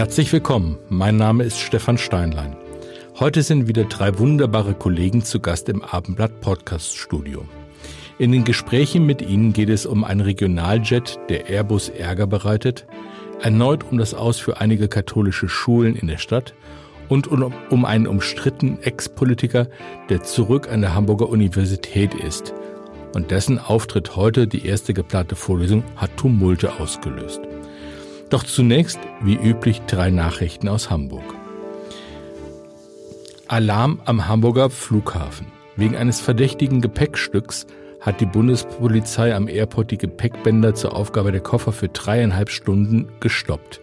Herzlich willkommen, mein Name ist Stefan Steinlein. Heute sind wieder drei wunderbare Kollegen zu Gast im Abendblatt Podcast Studio. In den Gesprächen mit ihnen geht es um einen Regionaljet, der Airbus Ärger bereitet, erneut um das Aus für einige katholische Schulen in der Stadt und um, einen umstrittenen Ex-Politiker, der zurück an der Hamburger Universität ist. Und dessen Auftritt heute, die erste geplante Vorlesung, hat Tumulte ausgelöst. Doch zunächst, wie üblich, drei Nachrichten aus Hamburg. Alarm am Hamburger Flughafen. Wegen eines verdächtigen Gepäckstücks hat die Bundespolizei am Airport die Gepäckbänder zur Aufgabe der Koffer für dreieinhalb Stunden gestoppt.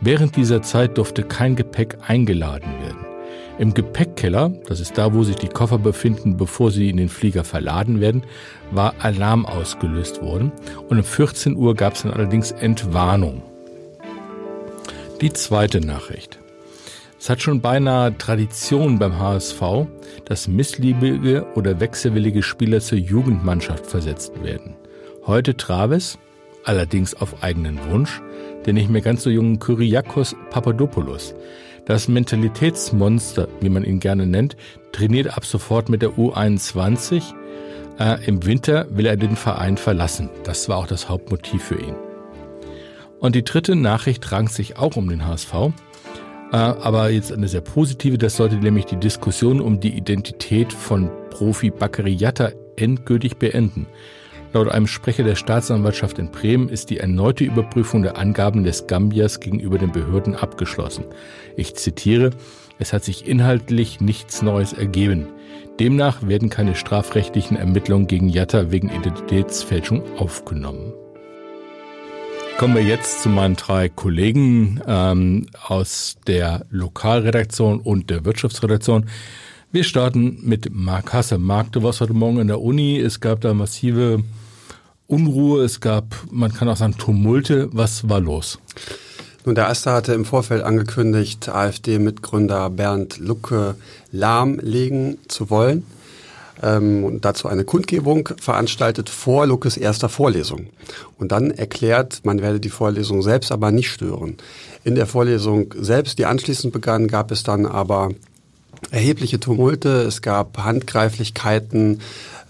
Während dieser Zeit durfte kein Gepäck eingeladen werden. Im Gepäckkeller, das ist da, wo sich die Koffer befinden, bevor sie in den Flieger verladen werden, war Alarm ausgelöst worden und um 14 Uhr gab es dann allerdings Entwarnung. Die zweite Nachricht. Es hat schon beinahe Tradition beim HSV, dass missliebige oder wechselwillige Spieler zur Jugendmannschaft versetzt werden. Heute Travis, allerdings auf eigenen Wunsch, der nicht mehr ganz so jungen Kyriakos Papadopoulos. Das Mentalitätsmonster, wie man ihn gerne nennt, trainiert ab sofort mit der U21. Äh, Im Winter will er den Verein verlassen. Das war auch das Hauptmotiv für ihn. Und die dritte Nachricht rankt sich auch um den HSV, äh, aber jetzt eine sehr positive. Das sollte nämlich die Diskussion um die Identität von Profi Bakary Yatta endgültig beenden. Laut einem Sprecher der Staatsanwaltschaft in Bremen ist die erneute Überprüfung der Angaben des Gambiers gegenüber den Behörden abgeschlossen. Ich zitiere, es hat sich inhaltlich nichts Neues ergeben. Demnach werden keine strafrechtlichen Ermittlungen gegen Yatta wegen Identitätsfälschung aufgenommen. Kommen wir jetzt zu meinen drei Kollegen ähm, aus der Lokalredaktion und der Wirtschaftsredaktion. Wir starten mit Marc Hasse. Marc, du warst heute Morgen in der Uni. Es gab da massive Unruhe. Es gab, man kann auch sagen, Tumulte. Was war los? Nun, der Erste hatte im Vorfeld angekündigt, AfD-Mitgründer Bernd Lucke lahmlegen zu wollen ähm, und dazu eine Kundgebung veranstaltet vor Luckes erster Vorlesung. Und dann erklärt, man werde die Vorlesung selbst aber nicht stören. In der Vorlesung selbst, die anschließend begann, gab es dann aber erhebliche Tumulte, es gab Handgreiflichkeiten,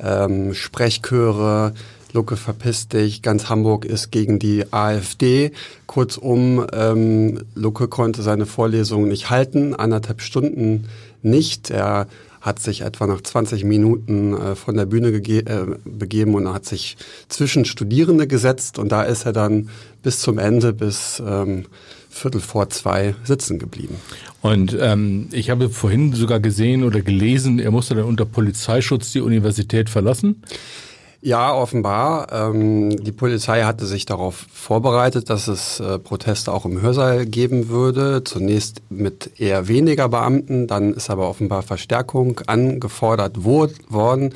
ähm, Sprechchöre, Lucke verpiss dich, ganz Hamburg ist gegen die AfD. Kurzum, ähm, Lucke konnte seine Vorlesung nicht halten, anderthalb Stunden nicht. Er hat sich etwa nach 20 Minuten äh, von der Bühne äh, begeben und hat sich zwischen Studierende gesetzt und da ist er dann bis zum Ende, bis ähm, Viertel vor zwei sitzen geblieben. Und ähm, ich habe vorhin sogar gesehen oder gelesen, er musste dann unter Polizeischutz die Universität verlassen. Ja, offenbar. Ähm, die Polizei hatte sich darauf vorbereitet, dass es äh, Proteste auch im Hörsaal geben würde. Zunächst mit eher weniger Beamten, dann ist aber offenbar Verstärkung angefordert worden.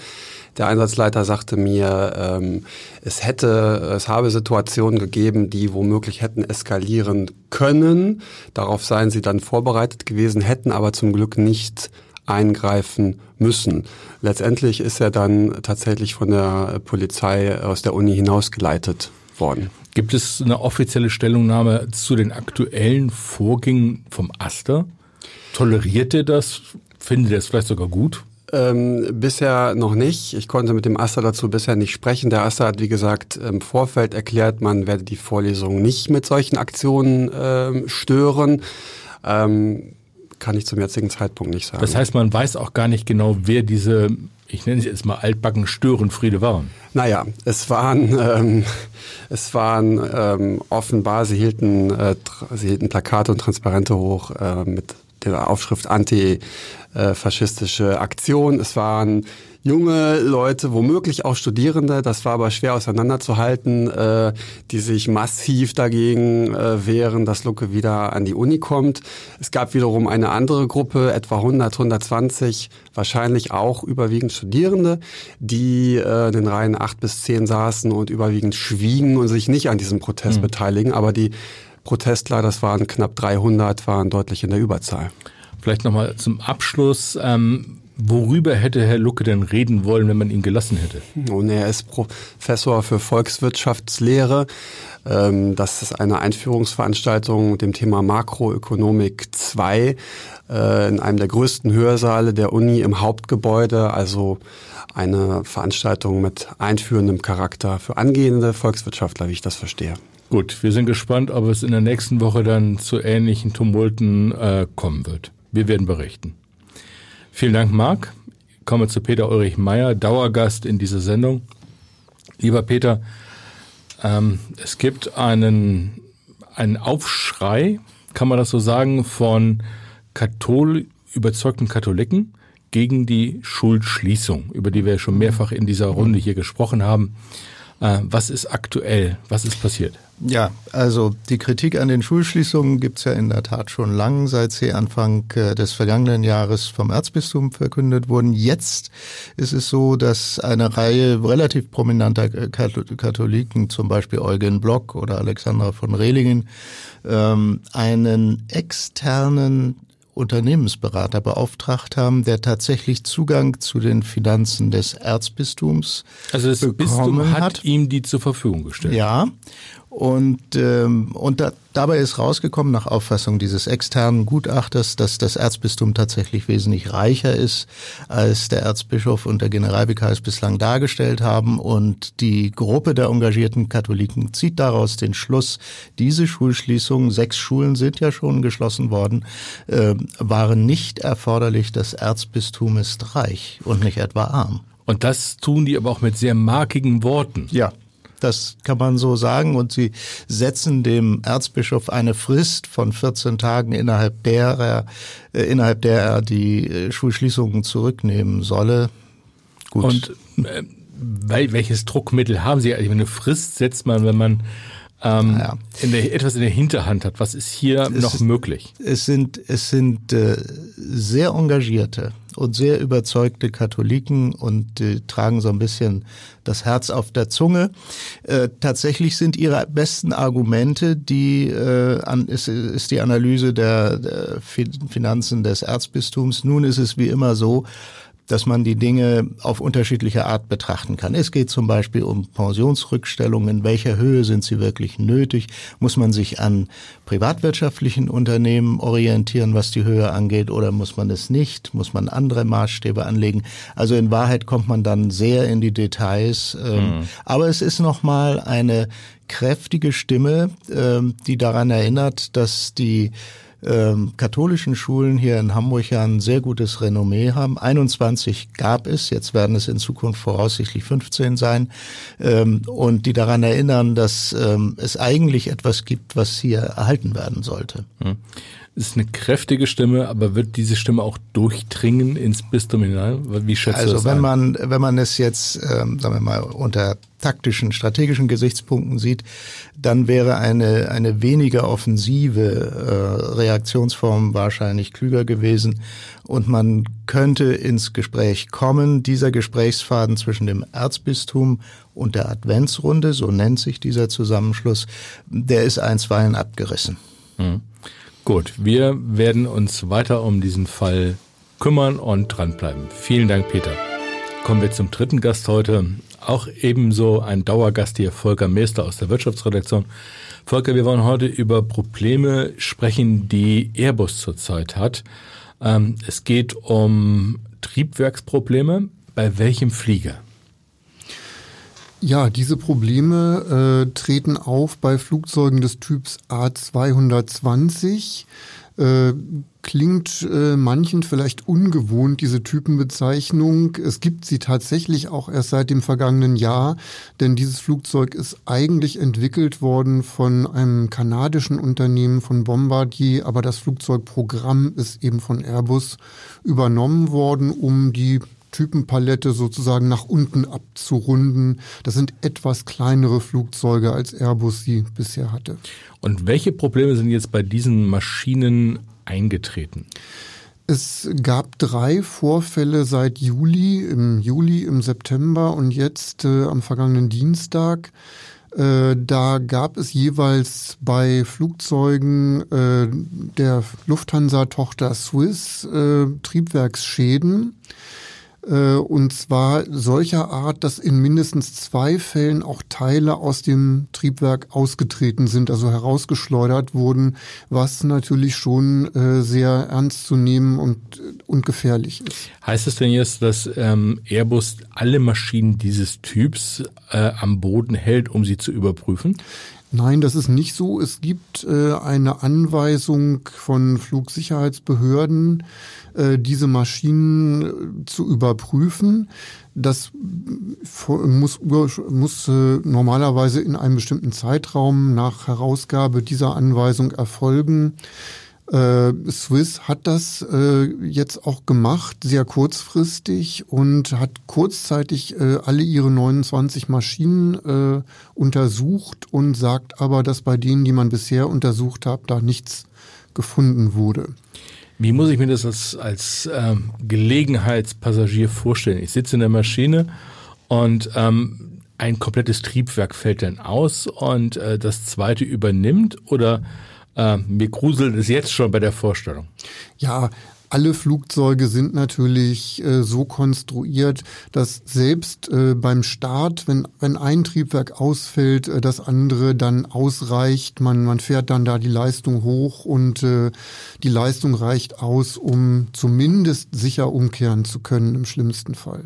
Der Einsatzleiter sagte mir, ähm, es hätte, es habe Situationen gegeben, die womöglich hätten eskalieren können. Darauf seien sie dann vorbereitet gewesen, hätten aber zum Glück nicht eingreifen müssen. Letztendlich ist er dann tatsächlich von der Polizei aus der Uni hinausgeleitet worden. Gibt es eine offizielle Stellungnahme zu den aktuellen Vorgängen vom Aster? Toleriert er das? Findet er es vielleicht sogar gut? Ähm, bisher noch nicht. Ich konnte mit dem Aster dazu bisher nicht sprechen. Der Aster hat, wie gesagt, im Vorfeld erklärt, man werde die Vorlesung nicht mit solchen Aktionen ähm, stören. Ähm, kann ich zum jetzigen Zeitpunkt nicht sagen. Das heißt, man weiß auch gar nicht genau, wer diese, ich nenne sie jetzt mal altbacken Störenfriede waren. Naja, es waren, ähm, es waren ähm, offenbar, sie hielten, äh, sie hielten Plakate und Transparente hoch äh, mit der Aufschrift antifaschistische Aktion. Es waren junge Leute, womöglich auch Studierende, das war aber schwer auseinanderzuhalten, äh, die sich massiv dagegen äh, wehren, dass Lucke wieder an die Uni kommt. Es gab wiederum eine andere Gruppe, etwa 100, 120, wahrscheinlich auch überwiegend Studierende, die äh, in den Reihen acht bis zehn saßen und überwiegend schwiegen und sich nicht an diesem Protest mhm. beteiligen. Aber die Protestler, das waren knapp 300, waren deutlich in der Überzahl. Vielleicht nochmal zum Abschluss. Ähm, worüber hätte Herr Lucke denn reden wollen, wenn man ihn gelassen hätte? Nun, er ist Professor für Volkswirtschaftslehre. Ähm, das ist eine Einführungsveranstaltung mit dem Thema Makroökonomik 2 äh, in einem der größten Hörsaale der Uni im Hauptgebäude. Also eine Veranstaltung mit einführendem Charakter für angehende Volkswirtschaftler, wie ich das verstehe. Gut, wir sind gespannt, ob es in der nächsten Woche dann zu ähnlichen Tumulten äh, kommen wird. Wir werden berichten. Vielen Dank, Marc. Ich komme zu Peter Ulrich Meyer, Dauergast in dieser Sendung. Lieber Peter, ähm, es gibt einen, einen Aufschrei, kann man das so sagen, von Kathol überzeugten Katholiken gegen die Schulschließung, über die wir schon mehrfach in dieser Runde hier gesprochen haben. Äh, was ist aktuell? Was ist passiert? Ja, also die Kritik an den Schulschließungen gibt's ja in der Tat schon lang, seit sie Anfang äh, des vergangenen Jahres vom Erzbistum verkündet wurden. Jetzt ist es so, dass eine Reihe relativ prominenter Katholiken, zum Beispiel Eugen Block oder Alexandra von Rehlingen, ähm, einen externen Unternehmensberater beauftragt haben, der tatsächlich Zugang zu den Finanzen des Erzbistums Also das Bistum hat, hat ihm die zur Verfügung gestellt. Ja, und, ähm, und da, dabei ist rausgekommen, nach Auffassung dieses externen Gutachters, dass das Erzbistum tatsächlich wesentlich reicher ist, als der Erzbischof und der Generalvikar es bislang dargestellt haben. Und die Gruppe der engagierten Katholiken zieht daraus den Schluss, diese Schulschließungen, sechs Schulen sind ja schon geschlossen worden, äh, waren nicht erforderlich. Das Erzbistum ist reich und nicht etwa arm. Und das tun die aber auch mit sehr markigen Worten. Ja, das kann man so sagen. Und sie setzen dem Erzbischof eine Frist von 14 Tagen, innerhalb der er, äh, innerhalb der er die äh, Schulschließungen zurücknehmen solle. Gut. Und äh, welches Druckmittel haben Sie? Also eine Frist setzt man, wenn man ähm, ja. in der, etwas in der Hinterhand hat. Was ist hier es noch möglich? Es sind, es sind äh, sehr engagierte und sehr überzeugte Katholiken und äh, tragen so ein bisschen das Herz auf der Zunge. Äh, tatsächlich sind ihre besten Argumente, die äh, an, ist, ist die Analyse der, der Finanzen des Erzbistums. Nun ist es wie immer so, dass man die Dinge auf unterschiedliche Art betrachten kann. Es geht zum Beispiel um Pensionsrückstellungen. In welcher Höhe sind sie wirklich nötig? Muss man sich an privatwirtschaftlichen Unternehmen orientieren, was die Höhe angeht, oder muss man es nicht? Muss man andere Maßstäbe anlegen? Also in Wahrheit kommt man dann sehr in die Details. Ähm, mhm. Aber es ist nochmal eine kräftige Stimme, ähm, die daran erinnert, dass die ähm, katholischen Schulen hier in Hamburg ja ein sehr gutes Renommee haben. 21 gab es, jetzt werden es in Zukunft voraussichtlich 15 sein, ähm, und die daran erinnern, dass ähm, es eigentlich etwas gibt, was hier erhalten werden sollte. Hm. Ist eine kräftige Stimme, aber wird diese Stimme auch durchdringen ins Bistum hinein? Wie schätzt also du das wenn ein? man wenn man es jetzt ähm, sagen wir mal unter taktischen, strategischen Gesichtspunkten sieht, dann wäre eine eine weniger offensive äh, Reaktionsform wahrscheinlich klüger gewesen und man könnte ins Gespräch kommen. Dieser Gesprächsfaden zwischen dem Erzbistum und der Adventsrunde, so nennt sich dieser Zusammenschluss, der ist einstweilen abgerissen. Mhm. Gut, wir werden uns weiter um diesen Fall kümmern und dranbleiben. Vielen Dank, Peter. Kommen wir zum dritten Gast heute. Auch ebenso ein Dauergast hier, Volker Meester aus der Wirtschaftsredaktion. Volker, wir wollen heute über Probleme sprechen, die Airbus zurzeit hat. Ähm, es geht um Triebwerksprobleme. Bei welchem Flieger? Ja, diese Probleme äh, treten auf bei Flugzeugen des Typs A220. Äh, klingt äh, manchen vielleicht ungewohnt, diese Typenbezeichnung. Es gibt sie tatsächlich auch erst seit dem vergangenen Jahr, denn dieses Flugzeug ist eigentlich entwickelt worden von einem kanadischen Unternehmen von Bombardier, aber das Flugzeugprogramm ist eben von Airbus übernommen worden, um die Typenpalette sozusagen nach unten abzurunden. Das sind etwas kleinere Flugzeuge, als Airbus sie bisher hatte. Und welche Probleme sind jetzt bei diesen Maschinen eingetreten? Es gab drei Vorfälle seit Juli, im Juli, im September und jetzt äh, am vergangenen Dienstag. Äh, da gab es jeweils bei Flugzeugen äh, der Lufthansa-Tochter Swiss äh, Triebwerksschäden. Äh, und zwar solcher Art, dass in mindestens zwei Fällen auch Teile aus dem Triebwerk ausgetreten sind, also herausgeschleudert wurden, was natürlich schon äh, sehr ernst zu nehmen und, und gefährlich ist. Heißt es denn jetzt, dass ähm, Airbus alle Maschinen dieses Typs äh, am Boden hält, um sie zu überprüfen? Nein, das ist nicht so. Es gibt äh, eine Anweisung von Flugsicherheitsbehörden, äh, diese Maschinen äh, zu überprüfen. Das muss, muss äh, normalerweise in einem bestimmten Zeitraum nach Herausgabe dieser Anweisung erfolgen. Äh, Swiss hat das äh, jetzt auch gemacht, sehr kurzfristig und hat kurzzeitig äh, alle ihre 29 Maschinen äh, untersucht und sagt aber, dass bei denen, die man bisher untersucht hat, da nichts gefunden wurde. Wie muss ich mir das als, als ähm, Gelegenheitspassagier vorstellen? Ich sitze in der Maschine und ähm, ein komplettes Triebwerk fällt dann aus und äh, das zweite übernimmt oder äh, mir gruselt es jetzt schon bei der Vorstellung. Ja, alle Flugzeuge sind natürlich äh, so konstruiert, dass selbst äh, beim Start, wenn, wenn ein Triebwerk ausfällt, äh, das andere dann ausreicht. Man, man fährt dann da die Leistung hoch und äh, die Leistung reicht aus, um zumindest sicher umkehren zu können im schlimmsten Fall.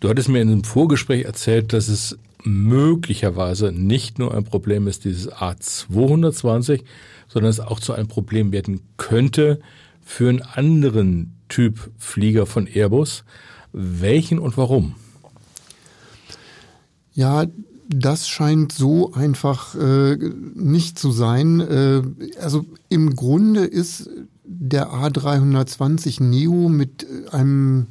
Du hattest mir in einem Vorgespräch erzählt, dass es möglicherweise nicht nur ein Problem ist, dieses A220, sondern es auch zu einem Problem werden könnte, für einen anderen Typ Flieger von Airbus. Welchen und warum? Ja, das scheint so einfach äh, nicht zu sein. Äh, also im Grunde ist der A320 Neo mit einem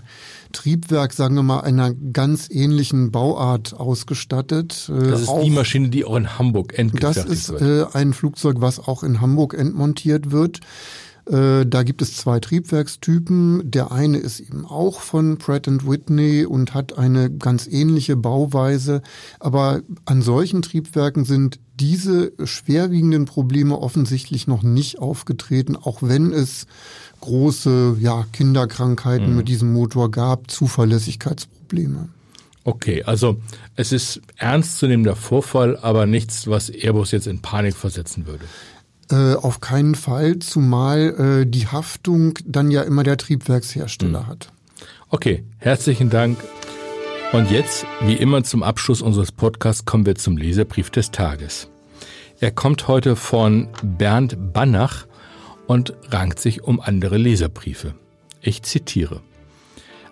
Triebwerk, sagen wir mal, einer ganz ähnlichen Bauart ausgestattet. Äh, das ist auch, die Maschine, die auch in Hamburg entmontiert wird. Das ist äh, ein Flugzeug, was auch in Hamburg entmontiert wird. Äh, da gibt es zwei Triebwerkstypen. Der eine ist eben auch von Pratt Whitney und hat eine ganz ähnliche Bauweise. Aber an solchen Triebwerken sind diese schwerwiegenden Probleme offensichtlich noch nicht aufgetreten, auch wenn es große ja, Kinderkrankheiten mhm. mit diesem Motor gab, Zuverlässigkeitsprobleme. Okay, also es ist ernstzunehmender Vorfall, aber nichts, was Airbus jetzt in Panik versetzen würde. Äh, auf keinen Fall, zumal äh, die Haftung dann ja immer der Triebwerkshersteller mhm. hat. Okay, herzlichen Dank. Und jetzt, wie immer zum Abschluss unseres Podcasts, kommen wir zum Leserbrief des Tages. Er kommt heute von Bernd Bannach und rankt sich um andere Leserbriefe. Ich zitiere.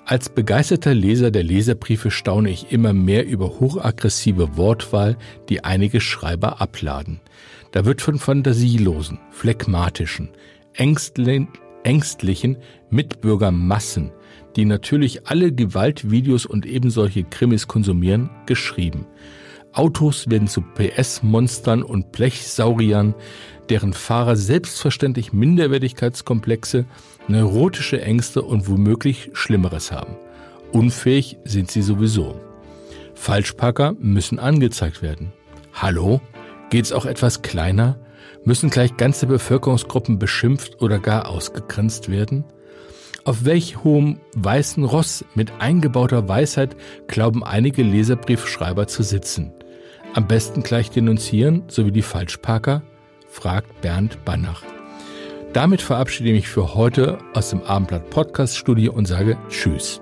Als begeisterter Leser der Leserbriefe staune ich immer mehr über hochaggressive Wortwahl, die einige Schreiber abladen. Da wird von fantasielosen, phlegmatischen, ängstlichen Mitbürgermassen, die natürlich alle Gewaltvideos und ebensolche Krimis konsumieren, geschrieben. Autos werden zu PS-Monstern und Blechsauriern, deren Fahrer selbstverständlich Minderwertigkeitskomplexe, neurotische Ängste und womöglich Schlimmeres haben. Unfähig sind sie sowieso. Falschparker müssen angezeigt werden. Hallo? Geht's auch etwas kleiner? Müssen gleich ganze Bevölkerungsgruppen beschimpft oder gar ausgegrenzt werden? Auf welch hohem weißen Ross mit eingebauter Weisheit glauben einige Leserbriefschreiber zu sitzen? Am besten gleich denunzieren, so wie die Falschparker? fragt Bernd Bannach. Damit verabschiede ich mich für heute aus dem Abendblatt Podcast Studio und sage Tschüss.